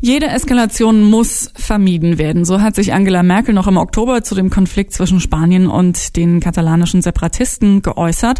Jede Eskalation muss vermieden werden. So hat sich Angela Merkel noch im Oktober zu dem Konflikt zwischen Spanien und den katalanischen Separatisten geäußert.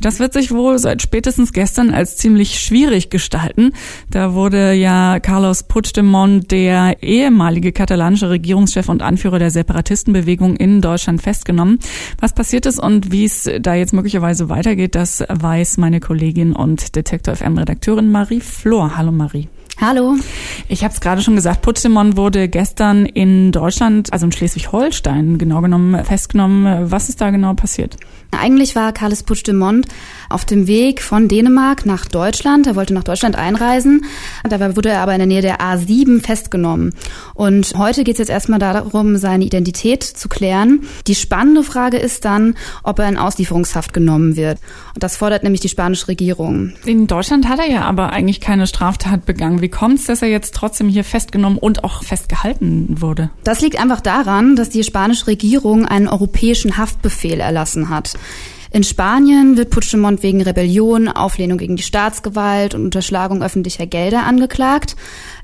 Das wird sich wohl seit spätestens gestern als ziemlich schwierig gestalten. Da wurde ja Carlos Puigdemont, der ehemalige katalanische Regierungschef und Anführer der Separatistenbewegung in Deutschland festgenommen. Was passiert ist und wie es da jetzt möglicherweise weitergeht, das weiß meine Kollegin und Detektor FM Redakteurin Marie Flor. Hallo Marie. Hallo. Ich habe es gerade schon gesagt, Puigdemont wurde gestern in Deutschland, also in Schleswig-Holstein genau genommen, festgenommen. Was ist da genau passiert? Eigentlich war Carles Puigdemont auf dem Weg von Dänemark nach Deutschland. Er wollte nach Deutschland einreisen. Dabei wurde er aber in der Nähe der A7 festgenommen. Und heute geht es jetzt erstmal darum, seine Identität zu klären. Die spannende Frage ist dann, ob er in Auslieferungshaft genommen wird. Und das fordert nämlich die spanische Regierung. In Deutschland hat er ja aber eigentlich keine Straftat begangen. Wie kommt es, dass er jetzt trotzdem hier festgenommen und auch festgehalten wurde? Das liegt einfach daran, dass die spanische Regierung einen europäischen Haftbefehl erlassen hat. In Spanien wird Puigdemont wegen Rebellion, Auflehnung gegen die Staatsgewalt und Unterschlagung öffentlicher Gelder angeklagt.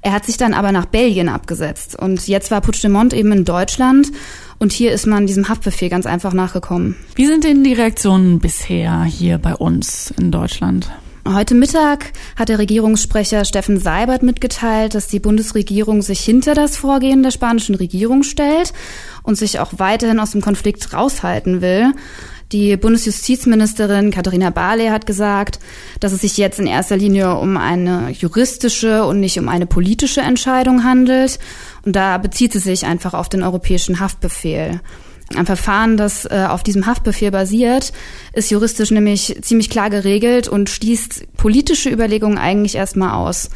Er hat sich dann aber nach Belgien abgesetzt. Und jetzt war Puigdemont eben in Deutschland. Und hier ist man diesem Haftbefehl ganz einfach nachgekommen. Wie sind denn die Reaktionen bisher hier bei uns in Deutschland? Heute Mittag hat der Regierungssprecher Steffen Seibert mitgeteilt, dass die Bundesregierung sich hinter das Vorgehen der spanischen Regierung stellt und sich auch weiterhin aus dem Konflikt raushalten will. Die Bundesjustizministerin Katharina Barley hat gesagt, dass es sich jetzt in erster Linie um eine juristische und nicht um eine politische Entscheidung handelt. Und da bezieht sie sich einfach auf den europäischen Haftbefehl. Ein Verfahren, das äh, auf diesem Haftbefehl basiert, ist juristisch nämlich ziemlich klar geregelt und schließt politische Überlegungen eigentlich erstmal aus.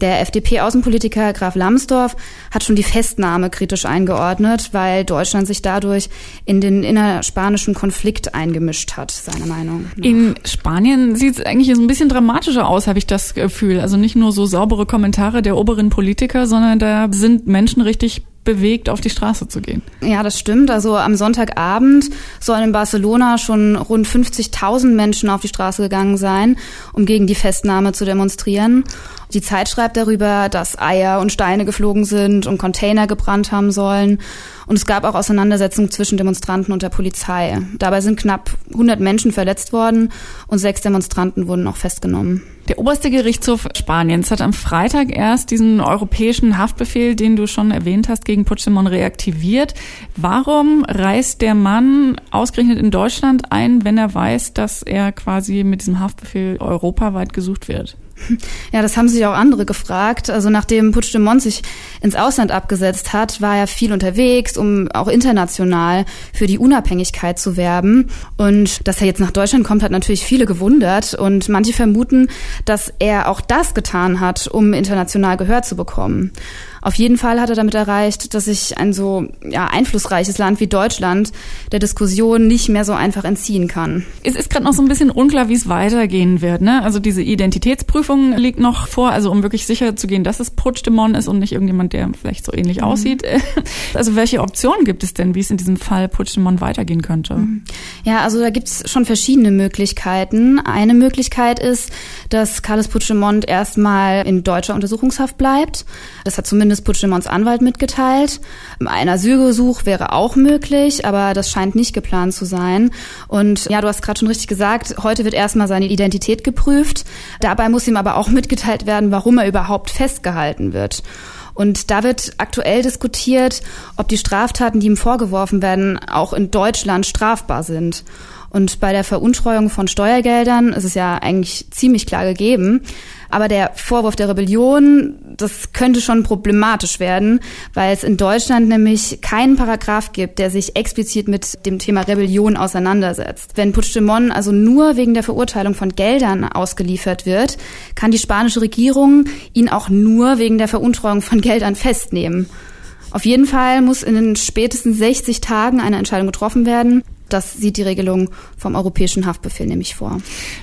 Der FDP-Außenpolitiker Graf Lambsdorff hat schon die Festnahme kritisch eingeordnet, weil Deutschland sich dadurch in den innerspanischen Konflikt eingemischt hat, seiner Meinung. Nach. In Spanien sieht es eigentlich so ein bisschen dramatischer aus, habe ich das Gefühl. Also nicht nur so saubere Kommentare der oberen Politiker, sondern da sind Menschen richtig bewegt, auf die Straße zu gehen. Ja, das stimmt. Also am Sonntagabend sollen in Barcelona schon rund 50.000 Menschen auf die Straße gegangen sein, um gegen die Festnahme zu demonstrieren. Die Zeit schreibt darüber, dass Eier und Steine geflogen sind und Container gebrannt haben sollen. Und es gab auch Auseinandersetzungen zwischen Demonstranten und der Polizei. Dabei sind knapp 100 Menschen verletzt worden und sechs Demonstranten wurden auch festgenommen. Der oberste Gerichtshof Spaniens hat am Freitag erst diesen europäischen Haftbefehl, den du schon erwähnt hast, gegen Puigdemont reaktiviert. Warum reist der Mann ausgerechnet in Deutschland ein, wenn er weiß, dass er quasi mit diesem Haftbefehl europaweit gesucht wird? Ja, das haben sich auch andere gefragt. Also nachdem Puigdemont sich ins Ausland abgesetzt hat, war er viel unterwegs, um auch international für die Unabhängigkeit zu werben. Und dass er jetzt nach Deutschland kommt, hat natürlich viele gewundert. Und manche vermuten, dass er auch das getan hat, um international Gehör zu bekommen. Auf jeden Fall hat er damit erreicht, dass sich ein so ja, einflussreiches Land wie Deutschland der Diskussion nicht mehr so einfach entziehen kann. Es ist gerade noch so ein bisschen unklar, wie es weitergehen wird. Ne? Also diese Identitätsprüfung liegt noch vor, also um wirklich sicher zu gehen, dass es Puigdemont ist und nicht irgendjemand, der vielleicht so ähnlich mhm. aussieht. Also welche Optionen gibt es denn, wie es in diesem Fall Puigdemont weitergehen könnte? Mhm. Ja, also da gibt es schon verschiedene Möglichkeiten. Eine Möglichkeit ist, dass Carles Puigdemont erstmal in deutscher Untersuchungshaft bleibt. Das hat zumindest zumindest Puigdemonts Anwalt mitgeteilt. Ein Asylgesuch wäre auch möglich, aber das scheint nicht geplant zu sein. Und ja, du hast gerade schon richtig gesagt, heute wird erstmal seine Identität geprüft. Dabei muss ihm aber auch mitgeteilt werden, warum er überhaupt festgehalten wird. Und da wird aktuell diskutiert, ob die Straftaten, die ihm vorgeworfen werden, auch in Deutschland strafbar sind. Und bei der Veruntreuung von Steuergeldern ist es ja eigentlich ziemlich klar gegeben. Aber der Vorwurf der Rebellion, das könnte schon problematisch werden, weil es in Deutschland nämlich keinen Paragraph gibt, der sich explizit mit dem Thema Rebellion auseinandersetzt. Wenn Puigdemont also nur wegen der Verurteilung von Geldern ausgeliefert wird, kann die spanische Regierung ihn auch nur wegen der Veruntreuung von Geldern festnehmen. Auf jeden Fall muss in den spätesten 60 Tagen eine Entscheidung getroffen werden. Das sieht die Regelung vom Europäischen Haftbefehl nämlich vor.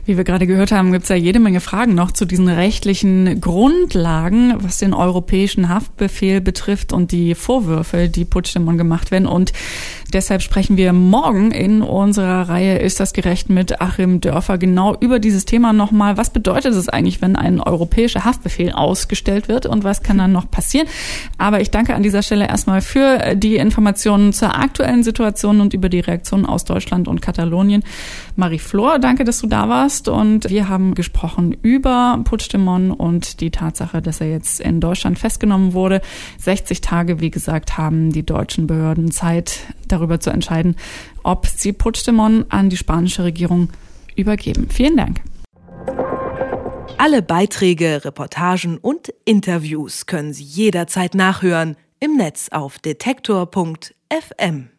Wie wir gerade gehört haben, gibt es ja jede Menge Fragen noch zu diesen rechtlichen Grundlagen, was den Europäischen Haftbefehl betrifft und die Vorwürfe, die Puigdemont gemacht werden. Und deshalb sprechen wir morgen in unserer Reihe Ist das gerecht mit Achim Dörfer genau über dieses Thema nochmal. Was bedeutet es eigentlich, wenn ein europäischer Haftbefehl ausgestellt wird und was kann dann noch passieren? Aber ich danke an dieser Stelle erstmal für die Informationen zur aktuellen Situation und über die Reaktionen aus Deutschland und Katalonien. Marie Flor, danke, dass du da warst und wir haben gesprochen über Puigdemont und die Tatsache, dass er jetzt in Deutschland festgenommen wurde. 60 Tage, wie gesagt, haben die deutschen Behörden Zeit, darüber zu entscheiden, ob sie Puigdemont an die spanische Regierung übergeben. Vielen Dank. Alle Beiträge, Reportagen und Interviews können Sie jederzeit nachhören im Netz auf detektor.fm.